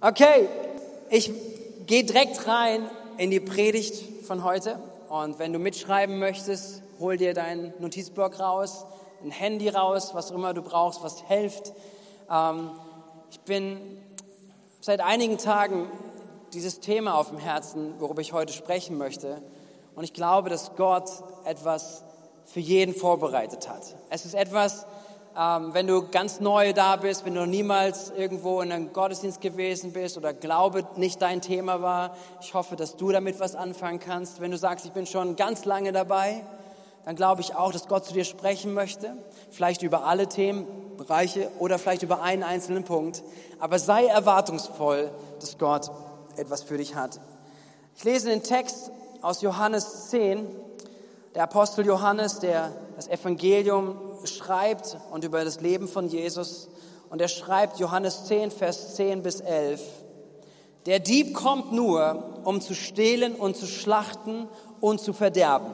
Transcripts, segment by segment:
Okay, ich gehe direkt rein in die Predigt von heute. Und wenn du mitschreiben möchtest, hol dir deinen Notizblock raus, ein Handy raus, was immer du brauchst, was hilft. Ähm, ich bin seit einigen Tagen dieses Thema auf dem Herzen, worüber ich heute sprechen möchte. Und ich glaube, dass Gott etwas für jeden vorbereitet hat. Es ist etwas, ähm, wenn du ganz neu da bist, wenn du niemals irgendwo in einem Gottesdienst gewesen bist oder Glaube nicht dein Thema war, ich hoffe, dass du damit was anfangen kannst. Wenn du sagst, ich bin schon ganz lange dabei, dann glaube ich auch, dass Gott zu dir sprechen möchte. Vielleicht über alle Themenbereiche oder vielleicht über einen einzelnen Punkt. Aber sei erwartungsvoll, dass Gott etwas für dich hat. Ich lese den Text aus Johannes 10. Der Apostel Johannes, der das Evangelium schreibt und über das Leben von Jesus. Und er schreibt Johannes 10, Vers 10 bis 11. Der Dieb kommt nur, um zu stehlen und zu schlachten und zu verderben.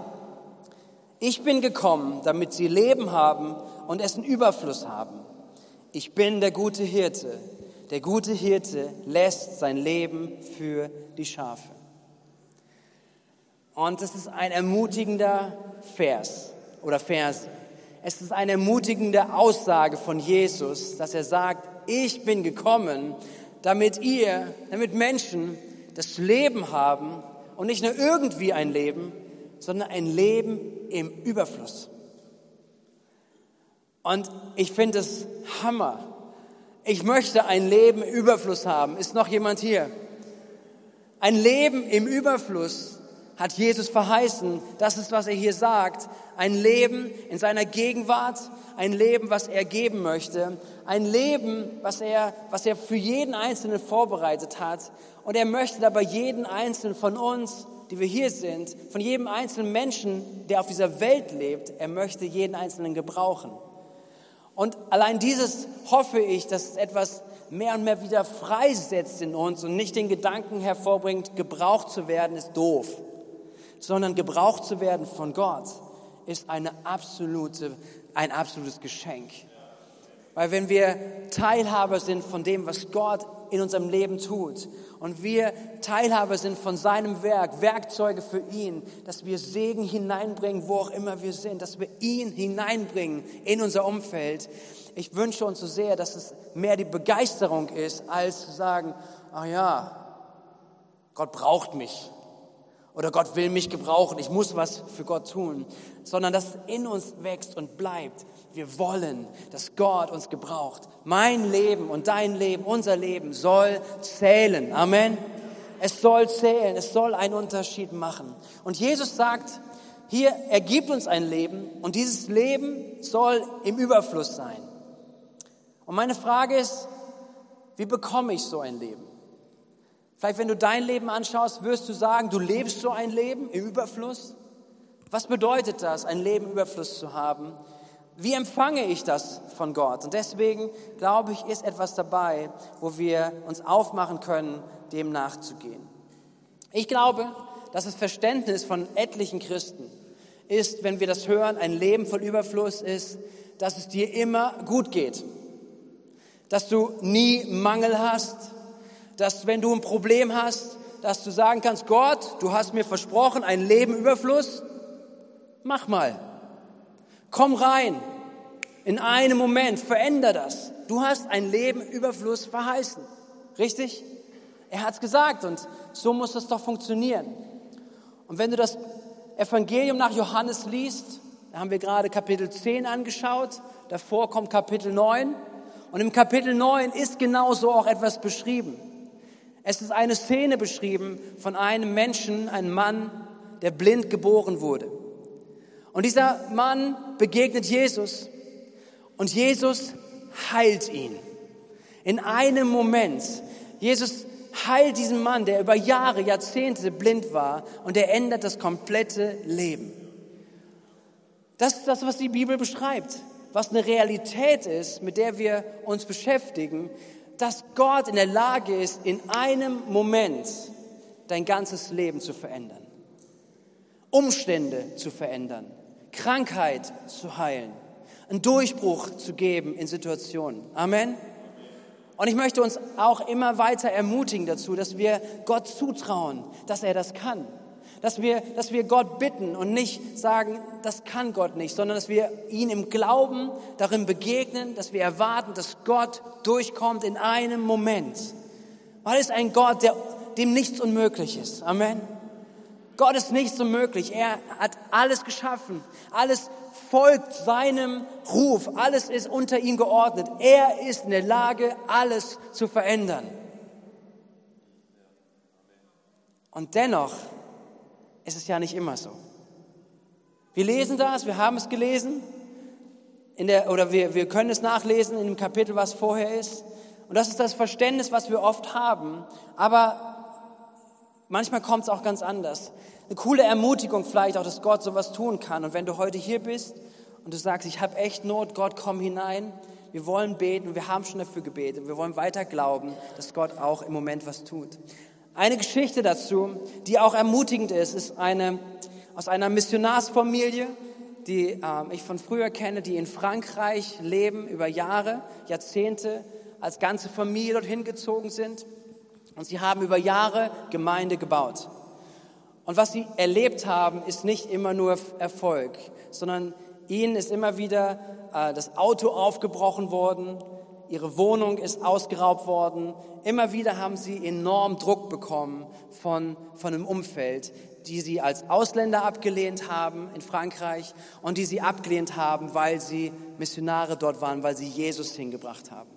Ich bin gekommen, damit sie Leben haben und es in Überfluss haben. Ich bin der gute Hirte. Der gute Hirte lässt sein Leben für die Schafe. Und es ist ein ermutigender Vers oder Verse. Es ist eine ermutigende Aussage von Jesus, dass er sagt, ich bin gekommen, damit ihr, damit Menschen das Leben haben und nicht nur irgendwie ein Leben, sondern ein Leben im Überfluss. Und ich finde es Hammer. Ich möchte ein Leben im Überfluss haben. Ist noch jemand hier? Ein Leben im Überfluss hat Jesus verheißen. Das ist, was er hier sagt. Ein Leben in seiner Gegenwart, ein Leben, was er geben möchte, ein Leben, was er, was er für jeden Einzelnen vorbereitet hat. Und er möchte dabei jeden Einzelnen von uns, die wir hier sind, von jedem einzelnen Menschen, der auf dieser Welt lebt, er möchte jeden Einzelnen gebrauchen. Und allein dieses hoffe ich, dass es etwas mehr und mehr wieder freisetzt in uns und nicht den Gedanken hervorbringt, gebraucht zu werden ist doof sondern gebraucht zu werden von Gott, ist eine absolute, ein absolutes Geschenk. Weil wenn wir Teilhaber sind von dem, was Gott in unserem Leben tut und wir Teilhaber sind von seinem Werk, Werkzeuge für ihn, dass wir Segen hineinbringen, wo auch immer wir sind, dass wir ihn hineinbringen in unser Umfeld. Ich wünsche uns so sehr, dass es mehr die Begeisterung ist, als zu sagen, ah ja, Gott braucht mich oder Gott will mich gebrauchen, ich muss was für Gott tun, sondern dass in uns wächst und bleibt. Wir wollen, dass Gott uns gebraucht. Mein Leben und dein Leben, unser Leben soll zählen. Amen. Es soll zählen, es soll einen Unterschied machen. Und Jesus sagt, hier, er gibt uns ein Leben und dieses Leben soll im Überfluss sein. Und meine Frage ist, wie bekomme ich so ein Leben? Vielleicht, wenn du dein Leben anschaust, wirst du sagen, du lebst so ein Leben im Überfluss. Was bedeutet das, ein Leben im Überfluss zu haben? Wie empfange ich das von Gott? Und deswegen glaube ich, ist etwas dabei, wo wir uns aufmachen können, dem nachzugehen. Ich glaube, dass das Verständnis von etlichen Christen ist, wenn wir das hören, ein Leben voll Überfluss ist, dass es dir immer gut geht, dass du nie Mangel hast, dass wenn du ein Problem hast, dass du sagen kannst, Gott, du hast mir versprochen, ein Leben Überfluss, mach mal. Komm rein. In einem Moment, veränder das. Du hast ein Leben Überfluss verheißen. Richtig? Er hat es gesagt und so muss das doch funktionieren. Und wenn du das Evangelium nach Johannes liest, da haben wir gerade Kapitel 10 angeschaut, davor kommt Kapitel 9 und im Kapitel 9 ist genauso auch etwas beschrieben. Es ist eine Szene beschrieben von einem Menschen, einem Mann, der blind geboren wurde. Und dieser Mann begegnet Jesus und Jesus heilt ihn. In einem Moment. Jesus heilt diesen Mann, der über Jahre, Jahrzehnte blind war und er ändert das komplette Leben. Das ist das, was die Bibel beschreibt, was eine Realität ist, mit der wir uns beschäftigen, dass Gott in der Lage ist, in einem Moment dein ganzes Leben zu verändern, Umstände zu verändern, Krankheit zu heilen, einen Durchbruch zu geben in Situationen. Amen. Und ich möchte uns auch immer weiter ermutigen dazu, dass wir Gott zutrauen, dass er das kann. Dass wir, dass wir Gott bitten und nicht sagen, das kann Gott nicht, sondern dass wir ihn im Glauben darin begegnen, dass wir erwarten, dass Gott durchkommt in einem Moment. Weil ist ein Gott, der, dem nichts unmöglich ist. Amen. Gott ist nichts unmöglich. Er hat alles geschaffen. Alles folgt seinem Ruf. Alles ist unter ihm geordnet. Er ist in der Lage, alles zu verändern. Und dennoch ist es ja nicht immer so. Wir lesen das, wir haben es gelesen, in der, oder wir, wir können es nachlesen in dem Kapitel, was vorher ist. Und das ist das Verständnis, was wir oft haben. Aber manchmal kommt es auch ganz anders. Eine coole Ermutigung vielleicht auch, dass Gott sowas tun kann. Und wenn du heute hier bist und du sagst, ich habe echt Not, Gott, komm hinein. Wir wollen beten, wir haben schon dafür gebetet. Wir wollen weiter glauben, dass Gott auch im Moment was tut. Eine Geschichte dazu, die auch ermutigend ist, ist eine aus einer Missionarsfamilie, die äh, ich von früher kenne, die in Frankreich leben, über Jahre, Jahrzehnte, als ganze Familie dorthin gezogen sind. Und sie haben über Jahre Gemeinde gebaut. Und was sie erlebt haben, ist nicht immer nur Erfolg, sondern ihnen ist immer wieder äh, das Auto aufgebrochen worden, ihre Wohnung ist ausgeraubt worden. Immer wieder haben sie enorm Druck bekommen von, von einem Umfeld, die sie als Ausländer abgelehnt haben in Frankreich und die sie abgelehnt haben, weil sie Missionare dort waren, weil sie Jesus hingebracht haben.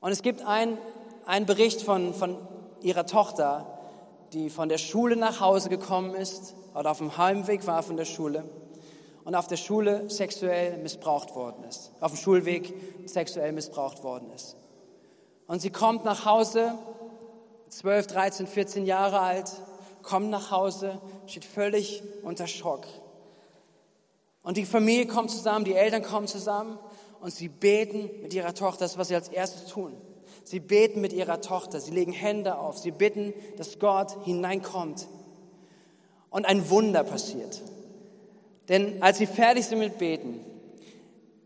Und es gibt einen Bericht von, von ihrer Tochter, die von der Schule nach Hause gekommen ist oder auf dem Heimweg war von der Schule und auf der Schule sexuell missbraucht worden ist, auf dem Schulweg sexuell missbraucht worden ist. Und sie kommt nach Hause, 12, 13, 14 Jahre alt, kommt nach Hause, steht völlig unter Schock. Und die Familie kommt zusammen, die Eltern kommen zusammen und sie beten mit ihrer Tochter, das, was sie als erstes tun. Sie beten mit ihrer Tochter, sie legen Hände auf, sie bitten, dass Gott hineinkommt. Und ein Wunder passiert. Denn als sie fertig sind mit Beten,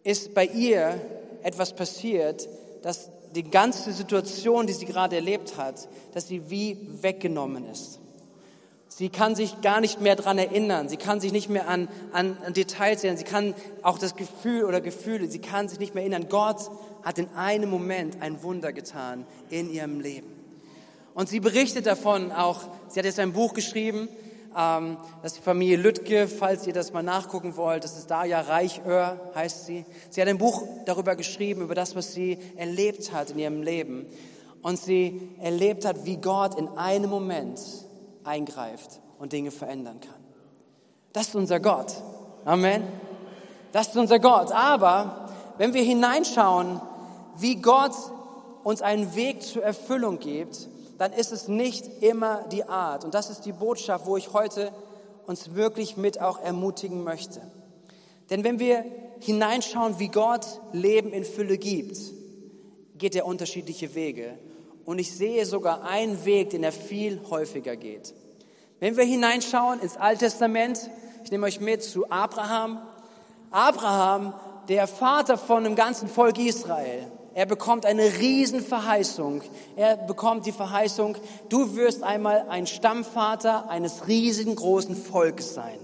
ist bei ihr etwas passiert, dass die ganze Situation, die sie gerade erlebt hat, dass sie wie weggenommen ist. Sie kann sich gar nicht mehr dran erinnern. Sie kann sich nicht mehr an, an, an Details erinnern. Sie kann auch das Gefühl oder Gefühle, sie kann sich nicht mehr erinnern. Gott hat in einem Moment ein Wunder getan in ihrem Leben. Und sie berichtet davon auch, sie hat jetzt ein Buch geschrieben, ähm, das ist die Familie Lüttke, falls ihr das mal nachgucken wollt, das ist Daja Reichöhr, heißt sie. Sie hat ein Buch darüber geschrieben, über das, was sie erlebt hat in ihrem Leben. Und sie erlebt hat, wie Gott in einem Moment eingreift und Dinge verändern kann. Das ist unser Gott. Amen. Das ist unser Gott. Aber wenn wir hineinschauen, wie Gott uns einen Weg zur Erfüllung gibt, dann ist es nicht immer die Art. Und das ist die Botschaft, wo ich heute uns wirklich mit auch ermutigen möchte. Denn wenn wir hineinschauen, wie Gott Leben in Fülle gibt, geht er unterschiedliche Wege. Und ich sehe sogar einen Weg, den er viel häufiger geht. Wenn wir hineinschauen ins Alte Testament, ich nehme euch mit zu Abraham. Abraham, der Vater von dem ganzen Volk Israel, er bekommt eine Riesenverheißung. Er bekommt die Verheißung, du wirst einmal ein Stammvater eines riesengroßen Volkes sein.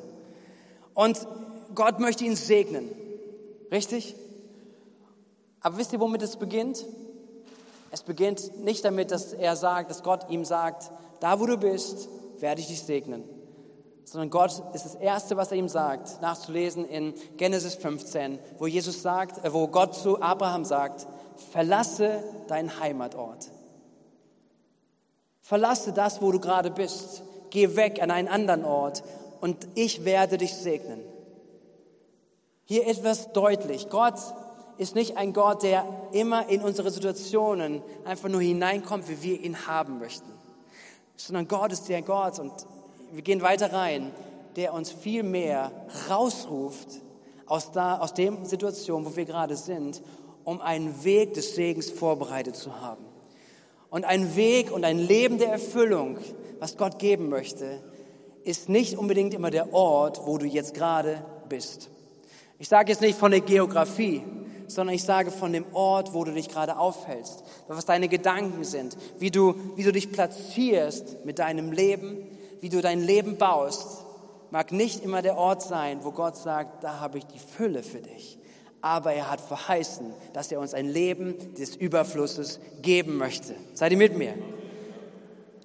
Und Gott möchte ihn segnen. Richtig? Aber wisst ihr, womit es beginnt? Es beginnt nicht damit, dass er sagt, dass Gott ihm sagt, da wo du bist, werde ich dich segnen. Sondern Gott ist das Erste, was er ihm sagt, nachzulesen in Genesis 15, wo Jesus sagt, äh, wo Gott zu Abraham sagt, verlasse deinen Heimatort. Verlasse das, wo du gerade bist. Geh weg an einen anderen Ort und ich werde dich segnen. Hier etwas deutlich. Gott ist nicht ein Gott, der immer in unsere Situationen einfach nur hineinkommt, wie wir ihn haben möchten, sondern Gott ist der Gott und wir gehen weiter rein, der uns viel mehr rausruft aus, da, aus dem Situation, wo wir gerade sind um einen Weg des Segens vorbereitet zu haben. Und ein Weg und ein Leben der Erfüllung, was Gott geben möchte, ist nicht unbedingt immer der Ort, wo du jetzt gerade bist. Ich sage jetzt nicht von der Geografie, sondern ich sage von dem Ort, wo du dich gerade aufhältst, was deine Gedanken sind, wie du, wie du dich platzierst mit deinem Leben, wie du dein Leben baust, mag nicht immer der Ort sein, wo Gott sagt, da habe ich die Fülle für dich. Aber er hat verheißen, dass er uns ein Leben des Überflusses geben möchte. Seid ihr mit mir?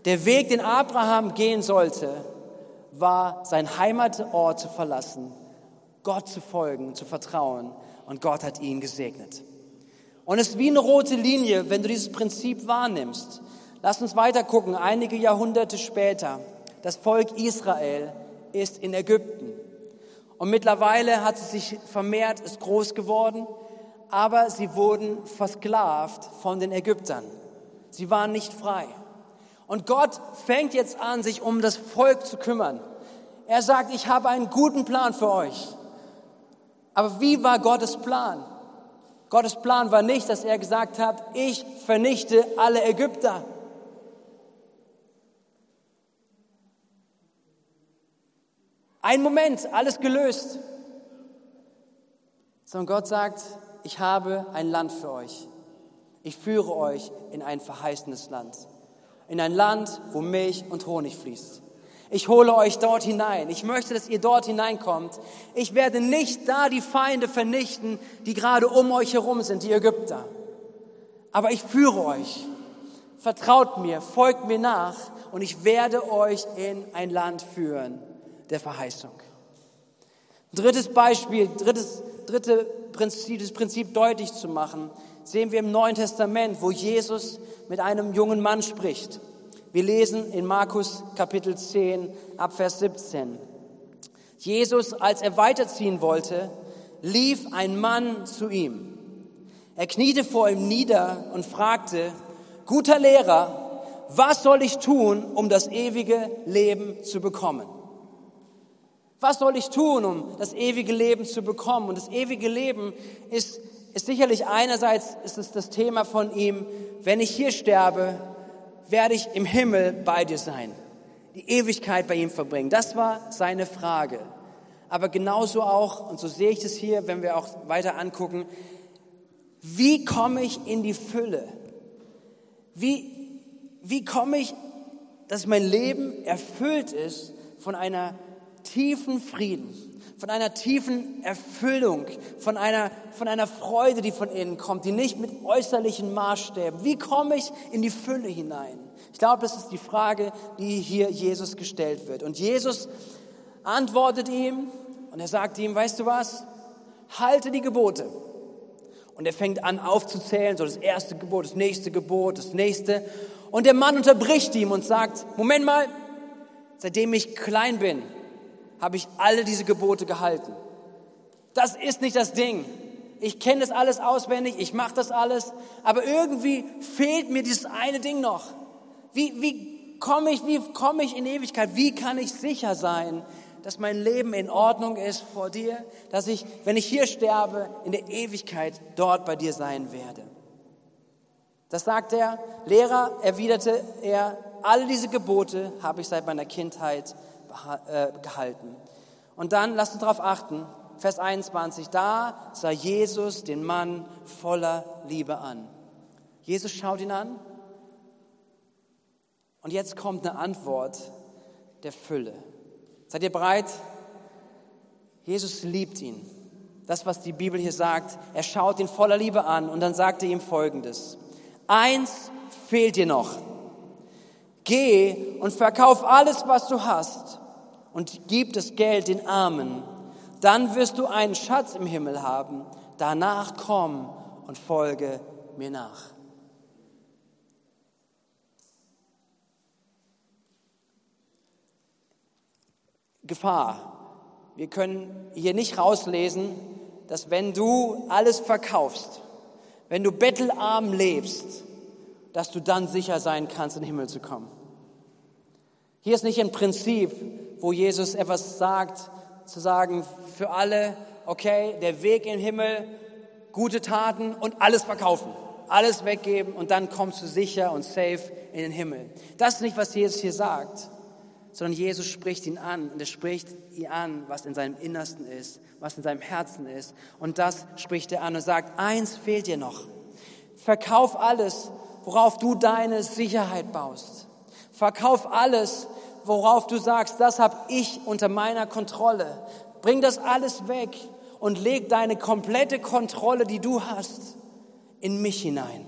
Der Weg, den Abraham gehen sollte, war sein Heimatort zu verlassen, Gott zu folgen, zu vertrauen und Gott hat ihn gesegnet. Und es ist wie eine rote Linie, wenn du dieses Prinzip wahrnimmst. Lass uns weiter gucken. Einige Jahrhunderte später, das Volk Israel ist in Ägypten. Und mittlerweile hat es sich vermehrt, ist groß geworden, aber sie wurden versklavt von den Ägyptern. Sie waren nicht frei. Und Gott fängt jetzt an, sich um das Volk zu kümmern. Er sagt, ich habe einen guten Plan für euch. Aber wie war Gottes Plan? Gottes Plan war nicht, dass er gesagt hat, ich vernichte alle Ägypter. Ein Moment, alles gelöst. Sondern Gott sagt, ich habe ein Land für euch. Ich führe euch in ein verheißenes Land. In ein Land, wo Milch und Honig fließt. Ich hole euch dort hinein. Ich möchte, dass ihr dort hineinkommt. Ich werde nicht da die Feinde vernichten, die gerade um euch herum sind, die Ägypter. Aber ich führe euch. Vertraut mir, folgt mir nach und ich werde euch in ein Land führen der Verheißung. Drittes Beispiel, drittes, dritte Prinzip, das Prinzip deutlich zu machen, sehen wir im Neuen Testament, wo Jesus mit einem jungen Mann spricht. Wir lesen in Markus Kapitel 10 ab Vers 17. Jesus, als er weiterziehen wollte, lief ein Mann zu ihm. Er kniete vor ihm nieder und fragte, guter Lehrer, was soll ich tun, um das ewige Leben zu bekommen? Was soll ich tun, um das ewige Leben zu bekommen? Und das ewige Leben ist, ist sicherlich einerseits ist es das Thema von ihm, wenn ich hier sterbe, werde ich im Himmel bei dir sein, die Ewigkeit bei ihm verbringen. Das war seine Frage. Aber genauso auch, und so sehe ich das hier, wenn wir auch weiter angucken, wie komme ich in die Fülle? Wie, wie komme ich, dass mein Leben erfüllt ist von einer tiefen Frieden, von einer tiefen Erfüllung, von einer, von einer Freude, die von innen kommt, die nicht mit äußerlichen Maßstäben. Wie komme ich in die Fülle hinein? Ich glaube, das ist die Frage, die hier Jesus gestellt wird. Und Jesus antwortet ihm und er sagt ihm, weißt du was? Halte die Gebote. Und er fängt an aufzuzählen, so das erste Gebot, das nächste Gebot, das nächste. Und der Mann unterbricht ihm und sagt, Moment mal, seitdem ich klein bin, habe ich alle diese Gebote gehalten. Das ist nicht das Ding. Ich kenne das alles auswendig, ich mache das alles, aber irgendwie fehlt mir dieses eine Ding noch. Wie, wie komme ich, wie ich in Ewigkeit? Wie kann ich sicher sein, dass mein Leben in Ordnung ist vor dir, dass ich, wenn ich hier sterbe, in der Ewigkeit dort bei dir sein werde? Das sagt er. Lehrer, erwiderte er, all diese Gebote habe ich seit meiner Kindheit gehalten. Und dann, lasst uns darauf achten, Vers 21, da sah Jesus den Mann voller Liebe an. Jesus schaut ihn an und jetzt kommt eine Antwort der Fülle. Seid ihr bereit? Jesus liebt ihn. Das, was die Bibel hier sagt, er schaut ihn voller Liebe an und dann sagt er ihm Folgendes. Eins fehlt dir noch. Geh und verkauf alles, was du hast und gib das Geld den Armen. Dann wirst du einen Schatz im Himmel haben. Danach komm und folge mir nach. Gefahr. Wir können hier nicht rauslesen, dass wenn du alles verkaufst, wenn du bettelarm lebst, dass du dann sicher sein kannst, in den Himmel zu kommen. Hier ist nicht ein Prinzip, wo Jesus etwas sagt, zu sagen für alle, okay, der Weg in den Himmel, gute Taten und alles verkaufen, alles weggeben und dann kommst du sicher und safe in den Himmel. Das ist nicht, was Jesus hier sagt, sondern Jesus spricht ihn an und er spricht ihn an, was in seinem Innersten ist, was in seinem Herzen ist. Und das spricht er an und sagt, eins fehlt dir noch. Verkauf alles, worauf du deine Sicherheit baust. Verkauf alles, worauf du sagst, das habe ich unter meiner Kontrolle. Bring das alles weg und leg deine komplette Kontrolle, die du hast, in mich hinein.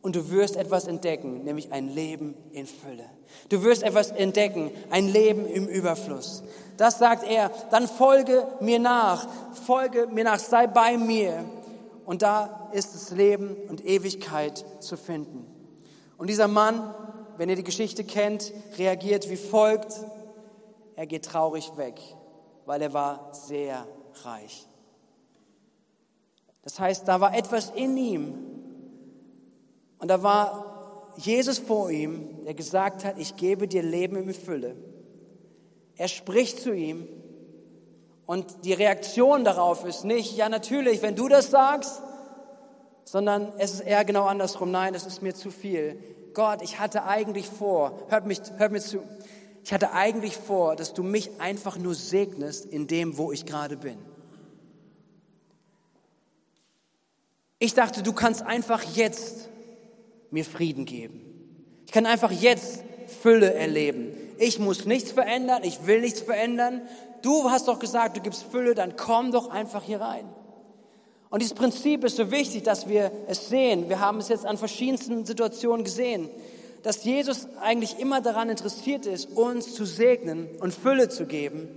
Und du wirst etwas entdecken, nämlich ein Leben in Fülle. Du wirst etwas entdecken, ein Leben im Überfluss. Das sagt er. Dann folge mir nach, folge mir nach, sei bei mir. Und da ist das Leben und Ewigkeit zu finden. Und dieser Mann, wenn ihr die Geschichte kennt, reagiert wie folgt. Er geht traurig weg, weil er war sehr reich. Das heißt, da war etwas in ihm. Und da war Jesus vor ihm, der gesagt hat, ich gebe dir Leben in Fülle. Er spricht zu ihm und die Reaktion darauf ist nicht, ja natürlich, wenn du das sagst, sondern es ist eher genau andersrum. Nein, das ist mir zu viel. Gott, ich hatte eigentlich vor, hört, mich, hört mir zu, ich hatte eigentlich vor, dass du mich einfach nur segnest in dem, wo ich gerade bin. Ich dachte, du kannst einfach jetzt mir Frieden geben. Ich kann einfach jetzt Fülle erleben. Ich muss nichts verändern, ich will nichts verändern. Du hast doch gesagt, du gibst Fülle, dann komm doch einfach hier rein. Und dieses Prinzip ist so wichtig, dass wir es sehen. Wir haben es jetzt an verschiedensten Situationen gesehen, dass Jesus eigentlich immer daran interessiert ist, uns zu segnen und Fülle zu geben,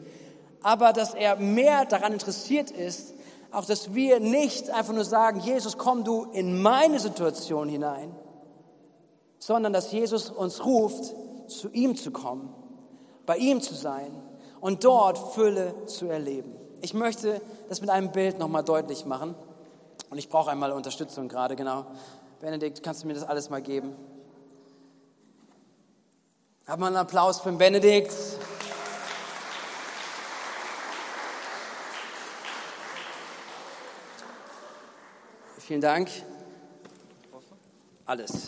aber dass er mehr daran interessiert ist, auch dass wir nicht einfach nur sagen, Jesus, komm du in meine Situation hinein, sondern dass Jesus uns ruft, zu ihm zu kommen, bei ihm zu sein und dort Fülle zu erleben. Ich möchte das mit einem Bild nochmal deutlich machen und ich brauche einmal Unterstützung gerade, genau. Benedikt, kannst du mir das alles mal geben? Haben wir einen Applaus für den Benedikt? Vielen Dank. Alles.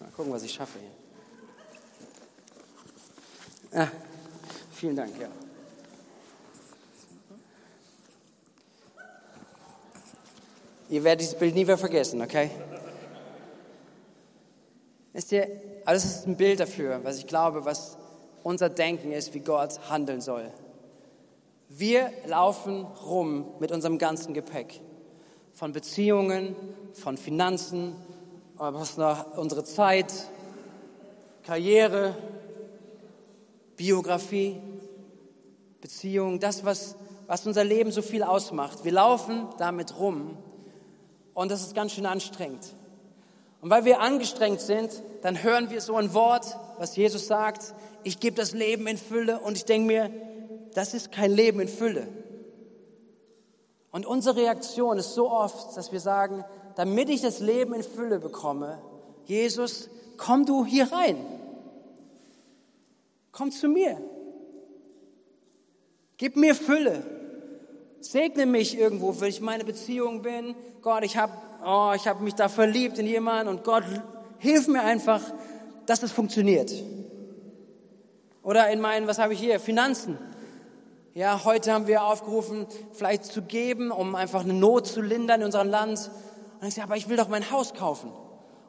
Mal gucken, was ich schaffe hier. Ah, vielen Dank, ja. Ihr werdet dieses Bild nie mehr vergessen, okay? Wisst ihr, alles ist ein Bild dafür, was ich glaube, was unser Denken ist, wie Gott handeln soll. Wir laufen rum mit unserem ganzen Gepäck. Von Beziehungen, von Finanzen, was noch unsere Zeit, Karriere, Biografie, Beziehung, das, was, was unser Leben so viel ausmacht. Wir laufen damit rum und das ist ganz schön anstrengend. Und weil wir angestrengt sind, dann hören wir so ein Wort, was Jesus sagt, ich gebe das Leben in Fülle und ich denke mir, das ist kein Leben in Fülle. Und unsere Reaktion ist so oft, dass wir sagen, damit ich das Leben in Fülle bekomme, Jesus, komm du hier rein. Komm zu mir. Gib mir Fülle. Segne mich irgendwo, wenn ich meine Beziehung bin. Gott, ich habe oh, hab mich da verliebt in jemanden und Gott, hilf mir einfach, dass es funktioniert. Oder in meinen, was habe ich hier? Finanzen. Ja, heute haben wir aufgerufen, vielleicht zu geben, um einfach eine Not zu lindern in unserem Land. Und ich sage, aber ich will doch mein Haus kaufen.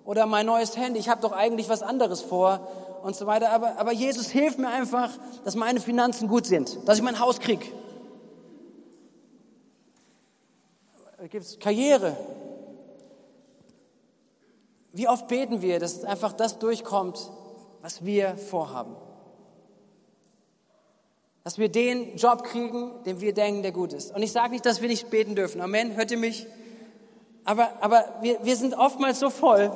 Oder mein neues Handy. Ich habe doch eigentlich was anderes vor und so weiter. Aber, aber Jesus hilft mir einfach, dass meine Finanzen gut sind, dass ich mein Haus krieg. Da gibt es Karriere. Wie oft beten wir, dass einfach das durchkommt, was wir vorhaben? Dass wir den Job kriegen, den wir denken, der gut ist. Und ich sage nicht, dass wir nicht beten dürfen. Amen. Hört ihr mich? Aber, aber wir, wir sind oftmals so voll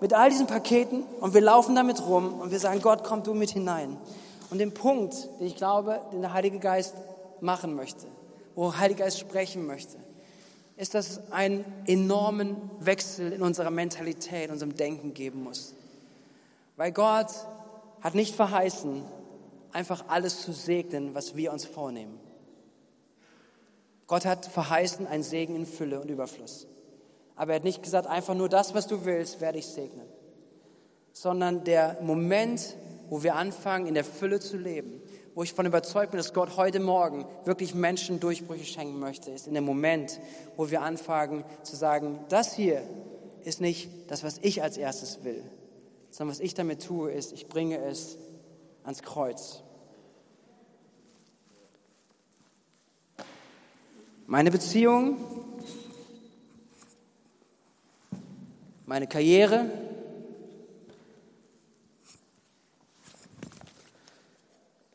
mit all diesen Paketen und wir laufen damit rum und wir sagen, Gott, komm du mit hinein. Und den Punkt, den ich glaube, den der Heilige Geist machen möchte, wo der Heilige Geist sprechen möchte, ist, dass es einen enormen Wechsel in unserer Mentalität, in unserem Denken geben muss. Weil Gott hat nicht verheißen, einfach alles zu segnen, was wir uns vornehmen. Gott hat verheißen ein Segen in Fülle und Überfluss. Aber er hat nicht gesagt, einfach nur das, was du willst, werde ich segnen. Sondern der Moment, wo wir anfangen, in der Fülle zu leben, wo ich von überzeugt bin, dass Gott heute Morgen wirklich Menschen Durchbrüche schenken möchte, ist in dem Moment, wo wir anfangen zu sagen, das hier ist nicht das, was ich als erstes will, sondern was ich damit tue, ist, ich bringe es ans Kreuz. Meine Beziehung, meine Karriere,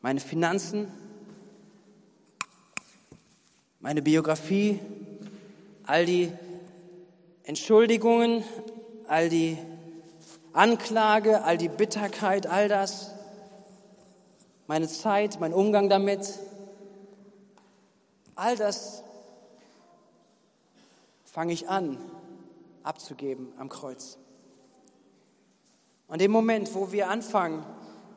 meine Finanzen, meine Biografie, all die Entschuldigungen, all die Anklage, all die Bitterkeit, all das, meine Zeit, mein Umgang damit, all das fange ich an abzugeben am Kreuz. Und im Moment, wo wir anfangen,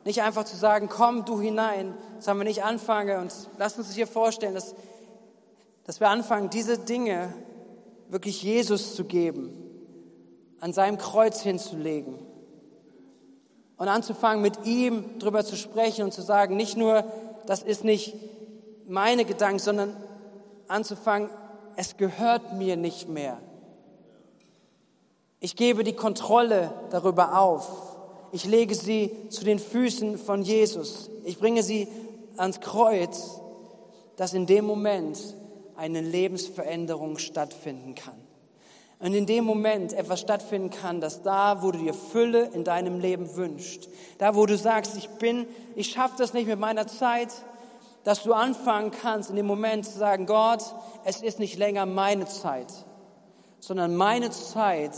nicht einfach zu sagen, komm du hinein, sondern wir nicht anfangen und lasst uns hier vorstellen, dass, dass wir anfangen, diese Dinge wirklich Jesus zu geben, an seinem Kreuz hinzulegen und anzufangen, mit ihm drüber zu sprechen und zu sagen, nicht nur, das ist nicht meine Gedanken, sondern anzufangen, es gehört mir nicht mehr. Ich gebe die Kontrolle darüber auf. Ich lege sie zu den Füßen von Jesus. Ich bringe sie ans Kreuz, dass in dem Moment eine Lebensveränderung stattfinden kann. Und in dem Moment etwas stattfinden kann, dass da, wo du dir Fülle in deinem Leben wünschst, da, wo du sagst, ich bin, ich schaffe das nicht mit meiner Zeit, dass du anfangen kannst, in dem Moment zu sagen, Gott, es ist nicht länger meine Zeit, sondern meine Zeit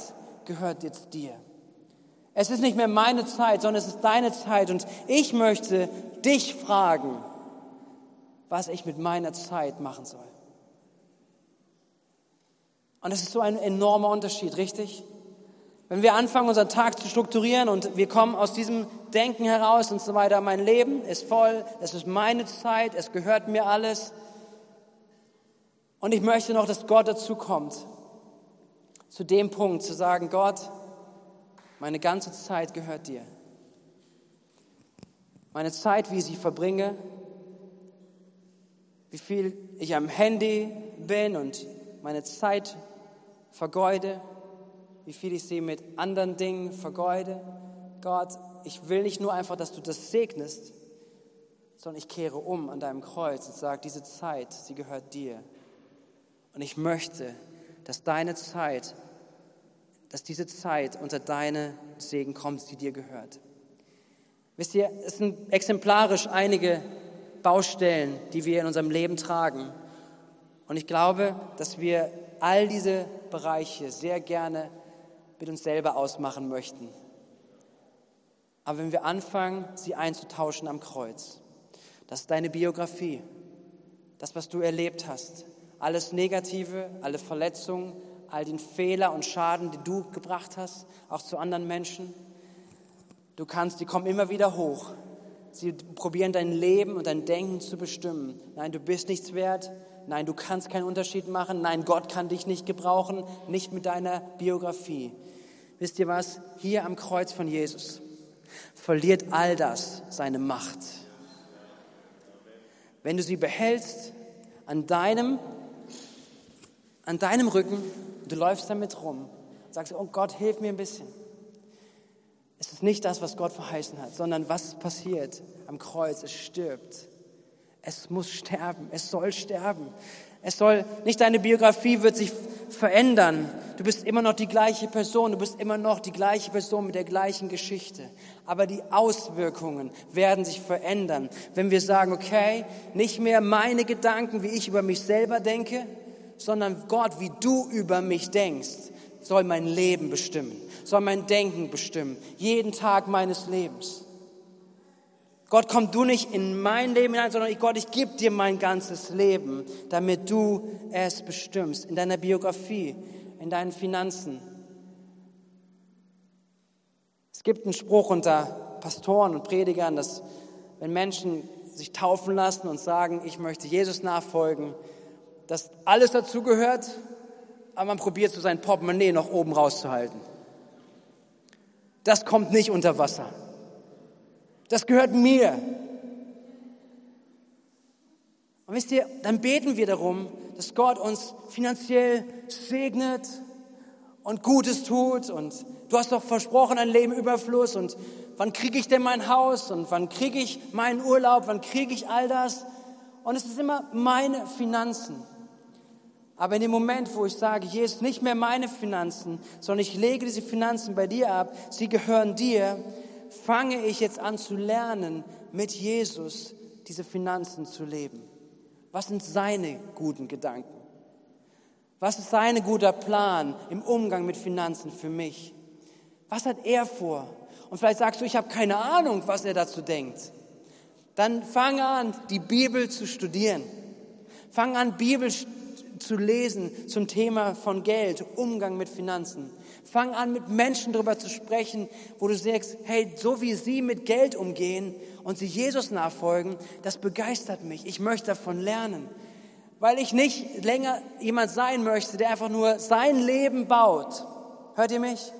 gehört jetzt dir. Es ist nicht mehr meine Zeit, sondern es ist deine Zeit. Und ich möchte dich fragen, was ich mit meiner Zeit machen soll. Und das ist so ein enormer Unterschied, richtig? Wenn wir anfangen, unseren Tag zu strukturieren und wir kommen aus diesem Denken heraus und so weiter, mein Leben ist voll, es ist meine Zeit, es gehört mir alles. Und ich möchte noch, dass Gott dazu kommt, zu dem Punkt zu sagen, Gott, meine ganze Zeit gehört dir. Meine Zeit, wie ich sie verbringe, wie viel ich am Handy bin und meine Zeit vergeude, wie viel ich sie mit anderen Dingen vergeude. Gott, ich will nicht nur einfach, dass du das segnest, sondern ich kehre um an deinem Kreuz und sage, diese Zeit, sie gehört dir. Und ich möchte, dass deine Zeit, dass diese Zeit unter deine Segen kommt, die dir gehört. Wisst ihr, es sind exemplarisch einige Baustellen, die wir in unserem Leben tragen. Und ich glaube, dass wir all diese Bereiche sehr gerne mit uns selber ausmachen möchten. Aber wenn wir anfangen, sie einzutauschen am Kreuz, das ist deine Biografie, das, was du erlebt hast, alles Negative, alle Verletzungen, all den Fehler und Schaden, die du gebracht hast, auch zu anderen Menschen. Du kannst, die kommen immer wieder hoch. Sie probieren dein Leben und dein Denken zu bestimmen. Nein, du bist nichts wert. Nein, du kannst keinen Unterschied machen. Nein, Gott kann dich nicht gebrauchen, nicht mit deiner Biografie. Wisst ihr was? Hier am Kreuz von Jesus verliert all das seine Macht. Wenn du sie behältst an deinem, an deinem Rücken, du läufst damit rum, sagst, oh Gott, hilf mir ein bisschen. Es ist nicht das, was Gott verheißen hat, sondern was passiert am Kreuz. Es stirbt. Es muss sterben. Es soll sterben. Es soll, nicht deine Biografie wird sich verändern. Du bist immer noch die gleiche Person. Du bist immer noch die gleiche Person mit der gleichen Geschichte. Aber die Auswirkungen werden sich verändern. Wenn wir sagen, okay, nicht mehr meine Gedanken, wie ich über mich selber denke, sondern Gott, wie du über mich denkst, soll mein Leben bestimmen, soll mein Denken bestimmen, jeden Tag meines Lebens. Gott, komm du nicht in mein Leben hinein, sondern Gott, ich gebe dir mein ganzes Leben, damit du es bestimmst, in deiner Biografie, in deinen Finanzen. Es gibt einen Spruch unter Pastoren und Predigern, dass wenn Menschen sich taufen lassen und sagen, ich möchte Jesus nachfolgen, dass alles dazugehört, aber man probiert so sein Portemonnaie noch oben rauszuhalten. Das kommt nicht unter Wasser. Das gehört mir. Und wisst ihr, dann beten wir darum, dass Gott uns finanziell segnet und Gutes tut. Und du hast doch versprochen, ein Leben Überfluss. Und wann kriege ich denn mein Haus? Und wann kriege ich meinen Urlaub? Wann kriege ich all das? Und es ist immer meine Finanzen. Aber in dem Moment, wo ich sage, Jesus, nicht mehr meine Finanzen, sondern ich lege diese Finanzen bei dir ab, sie gehören dir, fange ich jetzt an zu lernen, mit Jesus diese Finanzen zu leben. Was sind seine guten Gedanken? Was ist sein guter Plan im Umgang mit Finanzen für mich? Was hat er vor? Und vielleicht sagst du, ich habe keine Ahnung, was er dazu denkt. Dann fang an, die Bibel zu studieren. Fang an, Bibel zu lesen zum Thema von Geld, Umgang mit Finanzen. Fang an, mit Menschen darüber zu sprechen, wo du sagst, hey, so wie sie mit Geld umgehen und sie Jesus nachfolgen, das begeistert mich. Ich möchte davon lernen. Weil ich nicht länger jemand sein möchte, der einfach nur sein Leben baut. Hört ihr mich?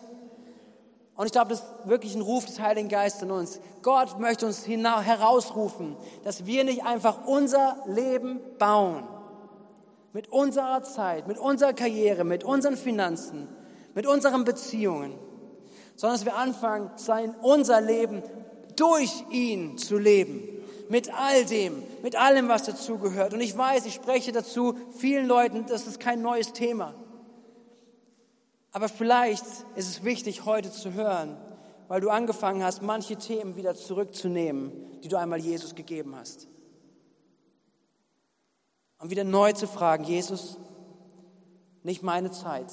Und ich glaube, das ist wirklich ein Ruf des Heiligen Geistes in uns. Gott möchte uns herausrufen, dass wir nicht einfach unser Leben bauen, mit unserer Zeit, mit unserer Karriere, mit unseren Finanzen, mit unseren Beziehungen, sondern dass wir anfangen, sein, unser Leben durch ihn zu leben. Mit all dem, mit allem, was dazugehört. Und ich weiß, ich spreche dazu vielen Leuten, das ist kein neues Thema. Aber vielleicht ist es wichtig, heute zu hören, weil du angefangen hast, manche Themen wieder zurückzunehmen, die du einmal Jesus gegeben hast. Und wieder neu zu fragen, Jesus, nicht meine Zeit,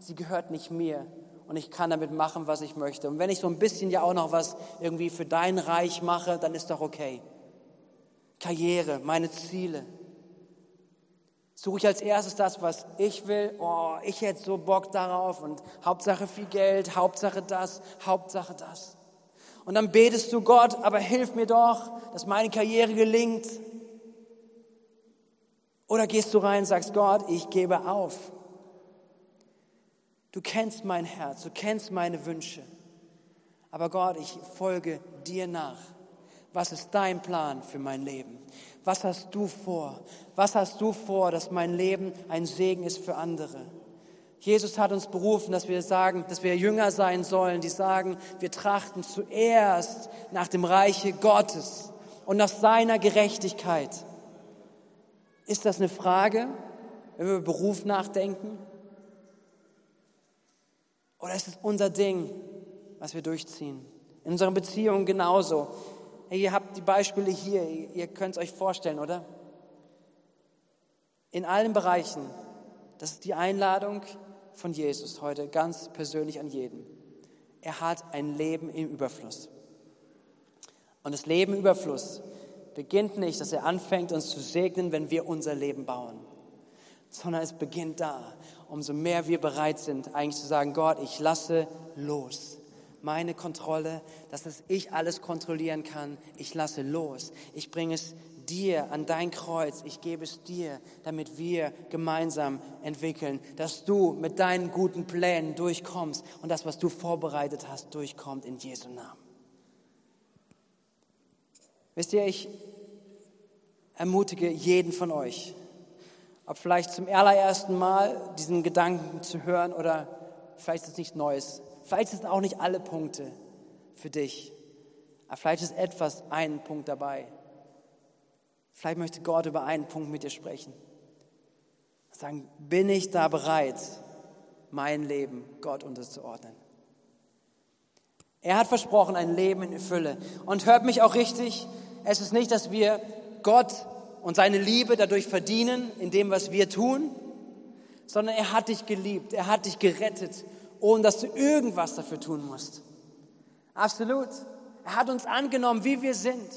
sie gehört nicht mir und ich kann damit machen, was ich möchte. Und wenn ich so ein bisschen ja auch noch was irgendwie für dein Reich mache, dann ist doch okay. Karriere, meine Ziele. Suche ich als erstes das, was ich will. Oh, ich hätte so Bock darauf und Hauptsache viel Geld, Hauptsache das, Hauptsache das. Und dann betest du Gott, aber hilf mir doch, dass meine Karriere gelingt. Oder gehst du rein und sagst, Gott, ich gebe auf. Du kennst mein Herz, du kennst meine Wünsche. Aber Gott, ich folge dir nach. Was ist dein Plan für mein Leben? Was hast du vor? Was hast du vor, dass mein Leben ein Segen ist für andere? Jesus hat uns berufen, dass wir sagen, dass wir Jünger sein sollen, die sagen, wir trachten zuerst nach dem Reiche Gottes und nach seiner Gerechtigkeit. Ist das eine Frage, wenn wir über Beruf nachdenken? Oder ist es unser Ding, was wir durchziehen? In unseren Beziehungen genauso. Hey, ihr habt die Beispiele hier, ihr könnt es euch vorstellen, oder? In allen Bereichen, das ist die Einladung von Jesus heute ganz persönlich an jeden. Er hat ein Leben im Überfluss. Und das Leben im Überfluss beginnt nicht, dass er anfängt, uns zu segnen, wenn wir unser Leben bauen, sondern es beginnt da, umso mehr wir bereit sind, eigentlich zu sagen, Gott, ich lasse los. Meine Kontrolle, dass es ich alles kontrollieren kann, ich lasse los. Ich bringe es dir an dein Kreuz, ich gebe es dir, damit wir gemeinsam entwickeln, dass du mit deinen guten Plänen durchkommst und das, was du vorbereitet hast, durchkommt in Jesu Namen. Wisst ihr, ich ermutige jeden von euch, ob vielleicht zum allerersten Mal diesen Gedanken zu hören oder vielleicht ist es nichts Neues. Vielleicht sind auch nicht alle Punkte für dich. Aber vielleicht ist etwas, ein Punkt dabei. Vielleicht möchte Gott über einen Punkt mit dir sprechen. Sagen, bin ich da bereit, mein Leben Gott unterzuordnen? Er hat versprochen, ein Leben in Fülle. Und hört mich auch richtig, es ist nicht, dass wir Gott und seine Liebe dadurch verdienen, in dem, was wir tun, sondern er hat dich geliebt, er hat dich gerettet, ohne dass du irgendwas dafür tun musst. Absolut. Er hat uns angenommen, wie wir sind.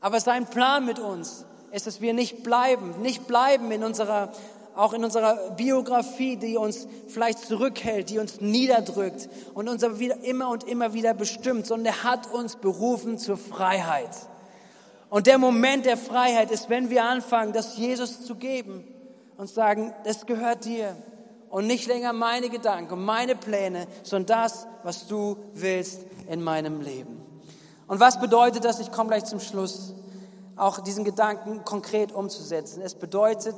Aber sein Plan mit uns ist, dass wir nicht bleiben, nicht bleiben in unserer, auch in unserer Biografie, die uns vielleicht zurückhält, die uns niederdrückt und uns immer und immer wieder bestimmt, sondern er hat uns berufen zur Freiheit. Und der Moment der Freiheit ist, wenn wir anfangen, das Jesus zu geben und sagen, das gehört dir. und nicht länger meine Gedanken und meine Pläne, sondern das, was du willst in meinem Leben. Und was bedeutet das? Ich komme gleich zum Schluss, auch diesen Gedanken konkret umzusetzen. Es bedeutet,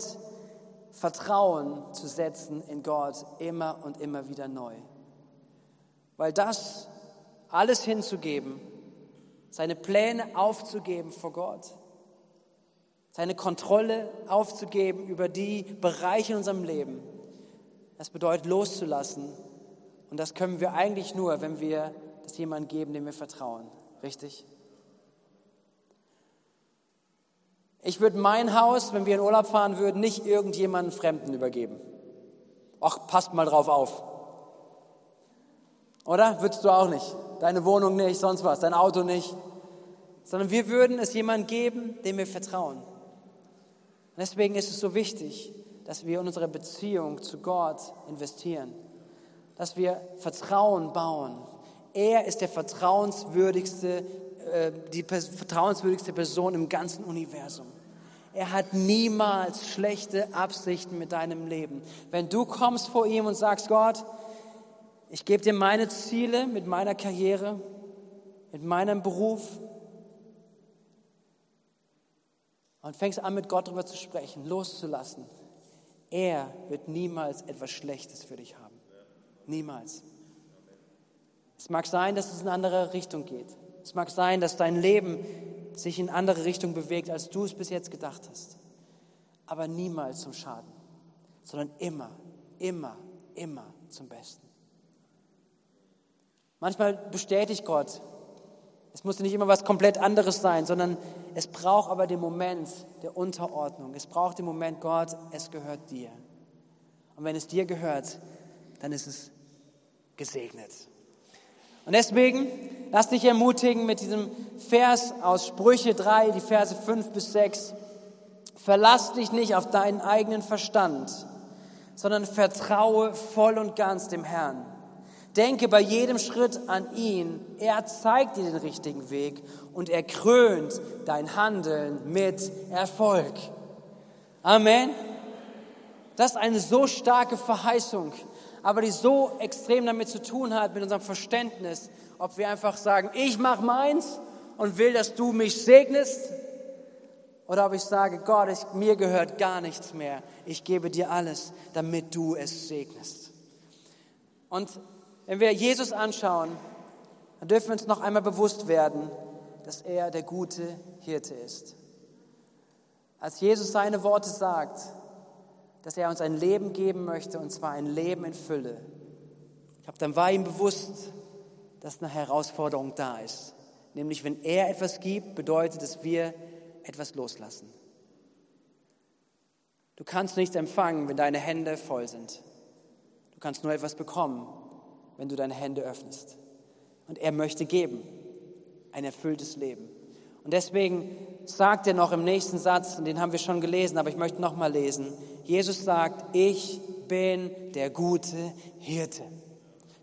Vertrauen zu setzen in Gott immer und immer wieder neu. Weil das alles hinzugeben, seine Pläne aufzugeben vor Gott, seine Kontrolle aufzugeben über die Bereiche in unserem Leben, das bedeutet loszulassen. Und das können wir eigentlich nur, wenn wir das jemandem geben, dem wir vertrauen. Richtig? Ich würde mein Haus, wenn wir in Urlaub fahren würden, nicht irgendjemanden Fremden übergeben. Ach, passt mal drauf auf. Oder? Würdest du auch nicht. Deine Wohnung nicht, sonst was, dein Auto nicht. Sondern wir würden es jemandem geben, dem wir vertrauen. Und deswegen ist es so wichtig, dass wir in unsere Beziehung zu Gott investieren. Dass wir Vertrauen bauen. Er ist der vertrauenswürdigste, äh, die vertrauenswürdigste Person im ganzen Universum. Er hat niemals schlechte Absichten mit deinem Leben. Wenn du kommst vor ihm und sagst, Gott, ich gebe dir meine Ziele mit meiner Karriere, mit meinem Beruf und fängst an, mit Gott darüber zu sprechen, loszulassen. Er wird niemals etwas Schlechtes für dich haben. Niemals. Es mag sein, dass es in eine andere Richtung geht. Es mag sein, dass dein Leben sich in andere Richtung bewegt, als du es bis jetzt gedacht hast. Aber niemals zum Schaden, sondern immer, immer, immer zum Besten. Manchmal bestätigt Gott. Es muss nicht immer was komplett anderes sein, sondern es braucht aber den Moment der Unterordnung. Es braucht den Moment, Gott, es gehört dir. Und wenn es dir gehört, dann ist es gesegnet. Und deswegen lass dich ermutigen mit diesem Vers aus Sprüche 3, die Verse 5 bis 6. Verlass dich nicht auf deinen eigenen Verstand, sondern vertraue voll und ganz dem Herrn. Denke bei jedem Schritt an ihn. Er zeigt dir den richtigen Weg und er krönt dein Handeln mit Erfolg. Amen. Das ist eine so starke Verheißung, aber die so extrem damit zu tun hat, mit unserem Verständnis, ob wir einfach sagen, ich mache meins und will, dass du mich segnest, oder ob ich sage, Gott, ich, mir gehört gar nichts mehr. Ich gebe dir alles, damit du es segnest. Und wenn wir Jesus anschauen, dann dürfen wir uns noch einmal bewusst werden, dass er der gute Hirte ist. Als Jesus seine Worte sagt, dass er uns ein Leben geben möchte, und zwar ein Leben in Fülle, ich glaube, dann war ihm bewusst, dass eine Herausforderung da ist. Nämlich, wenn er etwas gibt, bedeutet es, wir etwas loslassen. Du kannst nichts empfangen, wenn deine Hände voll sind. Du kannst nur etwas bekommen, wenn du deine Hände öffnest. Und er möchte geben, ein erfülltes Leben. Und deswegen sagt er noch im nächsten Satz, und den haben wir schon gelesen, aber ich möchte noch mal lesen. Jesus sagt, ich bin der gute Hirte.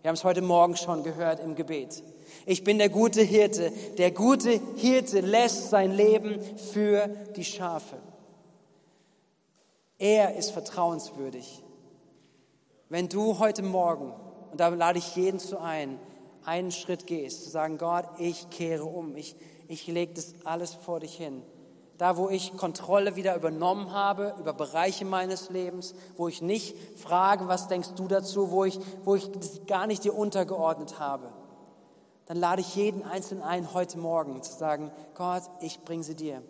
Wir haben es heute Morgen schon gehört im Gebet. Ich bin der gute Hirte. Der gute Hirte lässt sein Leben für die Schafe. Er ist vertrauenswürdig. Wenn du heute Morgen und da lade ich jeden zu ein, einen Schritt gehst, zu sagen, Gott, ich kehre um, ich, ich lege das alles vor dich hin. Da, wo ich Kontrolle wieder übernommen habe über Bereiche meines Lebens, wo ich nicht frage, was denkst du dazu, wo ich, wo ich das gar nicht dir untergeordnet habe, dann lade ich jeden Einzelnen ein, heute Morgen zu sagen, Gott, ich bringe sie dir.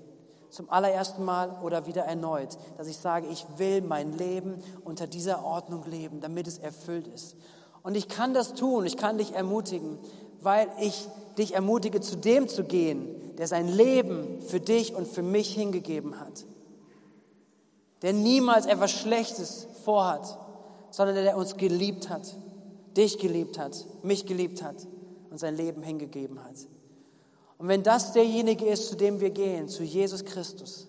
Zum allerersten Mal oder wieder erneut, dass ich sage, ich will mein Leben unter dieser Ordnung leben, damit es erfüllt ist. Und ich kann das tun, ich kann dich ermutigen, weil ich dich ermutige, zu dem zu gehen, der sein Leben für dich und für mich hingegeben hat. Der niemals etwas Schlechtes vorhat, sondern der uns geliebt hat, dich geliebt hat, mich geliebt hat und sein Leben hingegeben hat. Und wenn das derjenige ist, zu dem wir gehen, zu Jesus Christus,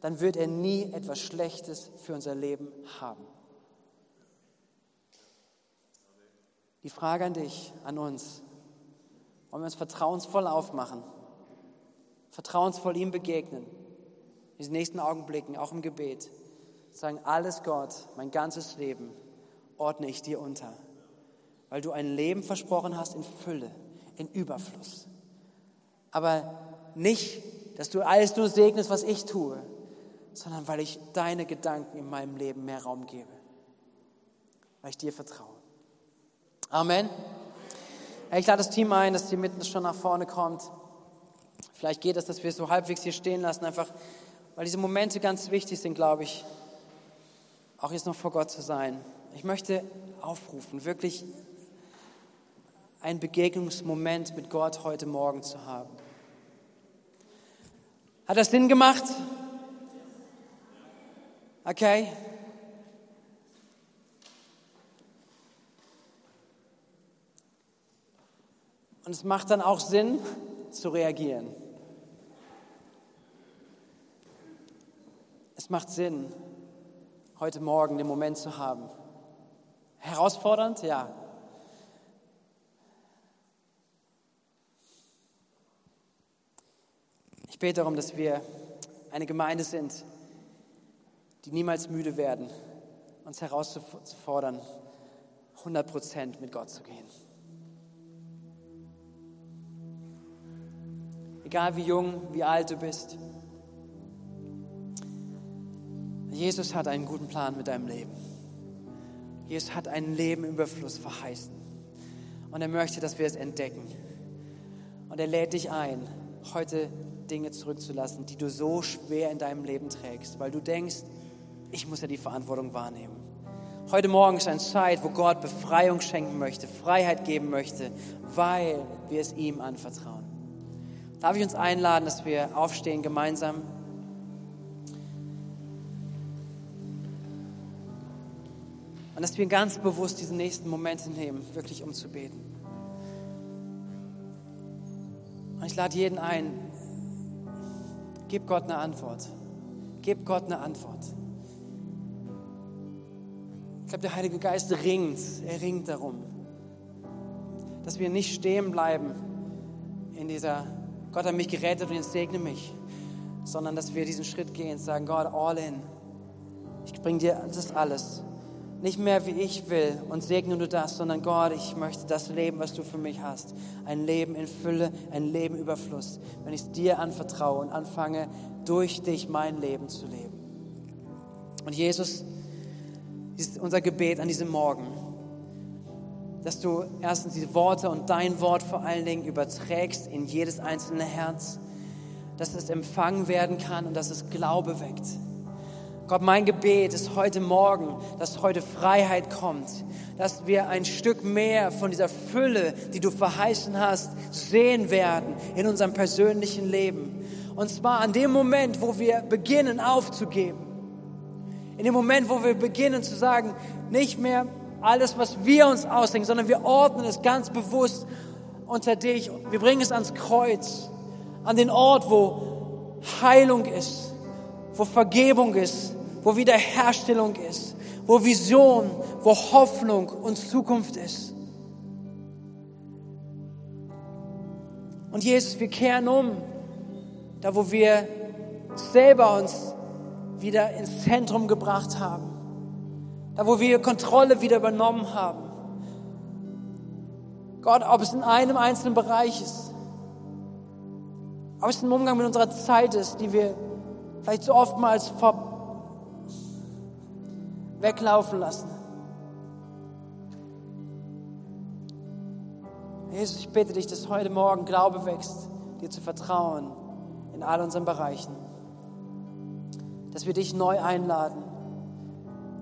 dann wird er nie etwas Schlechtes für unser Leben haben. Die Frage an dich, an uns, wollen wir uns vertrauensvoll aufmachen, vertrauensvoll ihm begegnen, in diesen nächsten Augenblicken, auch im Gebet, sagen, alles Gott, mein ganzes Leben ordne ich dir unter, weil du ein Leben versprochen hast in Fülle, in Überfluss. Aber nicht, dass du alles nur segnest, was ich tue, sondern weil ich deine Gedanken in meinem Leben mehr Raum gebe, weil ich dir vertraue. Amen. Ich lade das Team ein, dass die mitten schon nach vorne kommt. Vielleicht geht es, dass wir es so halbwegs hier stehen lassen, einfach weil diese Momente ganz wichtig sind, glaube ich, auch jetzt noch vor Gott zu sein. Ich möchte aufrufen, wirklich einen Begegnungsmoment mit Gott heute Morgen zu haben. Hat das Sinn gemacht? Okay. Und es macht dann auch Sinn zu reagieren. Es macht Sinn, heute Morgen den Moment zu haben. Herausfordernd? Ja. Ich bete darum, dass wir eine Gemeinde sind, die niemals müde werden, uns herauszufordern, 100 Prozent mit Gott zu gehen. Egal wie jung, wie alt du bist. Jesus hat einen guten Plan mit deinem Leben. Jesus hat ein Leben im Überfluss verheißen. Und er möchte, dass wir es entdecken. Und er lädt dich ein, heute Dinge zurückzulassen, die du so schwer in deinem Leben trägst, weil du denkst, ich muss ja die Verantwortung wahrnehmen. Heute Morgen ist eine Zeit, wo Gott Befreiung schenken möchte, Freiheit geben möchte, weil wir es ihm anvertrauen. Darf ich uns einladen, dass wir aufstehen gemeinsam? Und dass wir ganz bewusst diesen nächsten Moment nehmen, wirklich um zu beten. Und ich lade jeden ein, Gib Gott eine Antwort. Gib Gott eine Antwort. Ich glaube, der Heilige Geist ringt, er ringt darum, dass wir nicht stehen bleiben in dieser, Gott hat mich gerettet und jetzt segne mich, sondern dass wir diesen Schritt gehen und sagen, Gott, all in. Ich bringe dir das alles. Nicht mehr wie ich will und segne du das, sondern Gott, ich möchte das Leben, was du für mich hast. Ein Leben in Fülle, ein Leben Überfluss. Wenn ich es dir anvertraue und anfange, durch dich mein Leben zu leben. Und Jesus, ist unser Gebet an diesem Morgen, dass du erstens diese Worte und dein Wort vor allen Dingen überträgst in jedes einzelne Herz, dass es empfangen werden kann und dass es Glaube weckt Gott, mein Gebet ist heute Morgen, dass heute Freiheit kommt, dass wir ein Stück mehr von dieser Fülle, die du verheißen hast, sehen werden in unserem persönlichen Leben. Und zwar an dem Moment, wo wir beginnen aufzugeben. In dem Moment, wo wir beginnen zu sagen, nicht mehr alles, was wir uns ausdenken, sondern wir ordnen es ganz bewusst unter dich. Wir bringen es ans Kreuz, an den Ort, wo Heilung ist, wo Vergebung ist, wo Wiederherstellung ist, wo Vision, wo Hoffnung und Zukunft ist. Und Jesus, wir kehren um, da wo wir selber uns wieder ins Zentrum gebracht haben, da wo wir Kontrolle wieder übernommen haben. Gott, ob es in einem einzelnen Bereich ist, ob es im Umgang mit unserer Zeit ist, die wir vielleicht so oftmals weglaufen lassen. Jesus, ich bitte dich, dass heute Morgen Glaube wächst, dir zu vertrauen in all unseren Bereichen. Dass wir dich neu einladen.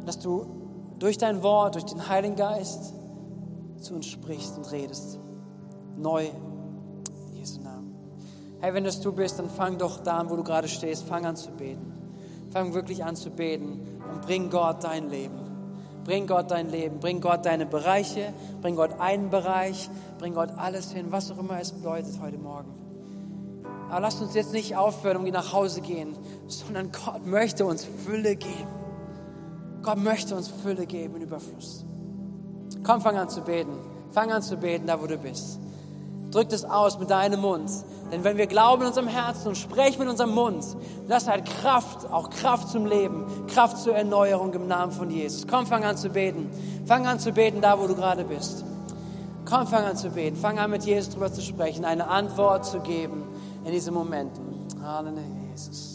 Dass du durch dein Wort, durch den Heiligen Geist zu uns sprichst und redest. Neu. In Jesu Namen. Hey, wenn das du bist, dann fang doch da an, wo du gerade stehst. Fang an zu beten. Fang wirklich an zu beten und bring Gott dein Leben. Bring Gott dein Leben, bring Gott deine Bereiche, bring Gott einen Bereich, bring Gott alles hin, was auch immer es bedeutet heute Morgen. Aber lasst uns jetzt nicht aufhören und nach Hause gehen, sondern Gott möchte uns Fülle geben. Gott möchte uns Fülle geben Überfluss. Komm, fang an zu beten. Fang an zu beten, da wo du bist. drück das aus mit deinem Mund. Denn wenn wir glauben in unserem Herzen und sprechen mit unserem Mund, das hat Kraft, auch Kraft zum Leben, Kraft zur Erneuerung im Namen von Jesus. Komm, fang an zu beten. Fang an zu beten, da wo du gerade bist. Komm, fang an zu beten. Fang an mit Jesus darüber zu sprechen, eine Antwort zu geben in diesen Momenten. Halleluja, Jesus.